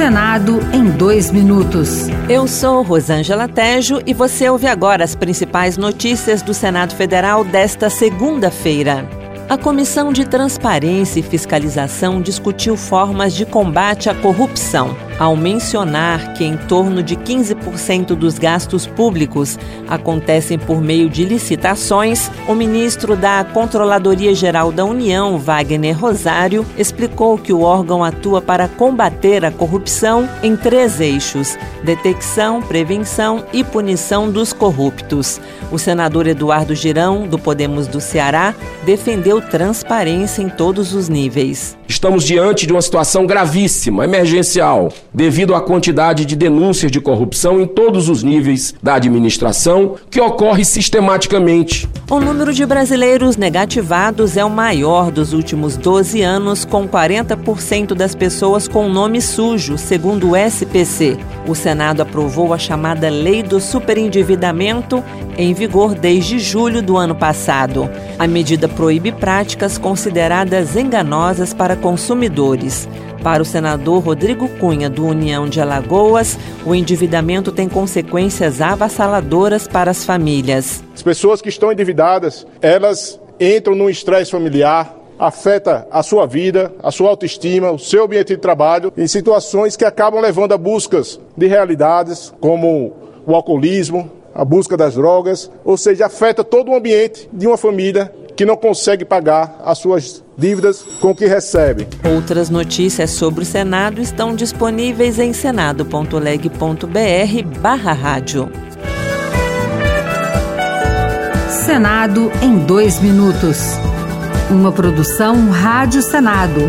Senado em dois minutos. Eu sou Rosângela Tejo e você ouve agora as principais notícias do Senado Federal desta segunda-feira. A Comissão de Transparência e Fiscalização discutiu formas de combate à corrupção ao mencionar que em torno de 15% dos gastos públicos acontecem por meio de licitações, o ministro da Controladoria Geral da União, Wagner Rosário, explicou que o órgão atua para combater a corrupção em três eixos: detecção, prevenção e punição dos corruptos. O senador Eduardo Girão, do Podemos do Ceará, defendeu transparência em todos os níveis. Estamos diante de uma situação gravíssima, emergencial, devido à quantidade de denúncias de corrupção em todos os níveis da administração que ocorre sistematicamente. O número de brasileiros negativados é o maior dos últimos 12 anos, com 40% das pessoas com nome sujo, segundo o SPC. O Senado aprovou a chamada Lei do Superendividamento, em vigor desde julho do ano passado. A medida proíbe práticas consideradas enganosas para consumidores. Para o senador Rodrigo Cunha, do União de Alagoas, o endividamento tem consequências avassaladoras para as famílias. As pessoas que estão endividadas, elas entram num estresse familiar, afeta a sua vida, a sua autoestima, o seu ambiente de trabalho, em situações que acabam levando a buscas de realidades como o alcoolismo, a busca das drogas, ou seja, afeta todo o ambiente de uma família que não consegue pagar as suas dívidas com o que recebe. Outras notícias sobre o Senado estão disponíveis em senado.leg.br barra rádio. Senado em dois minutos. Uma produção Rádio Senado.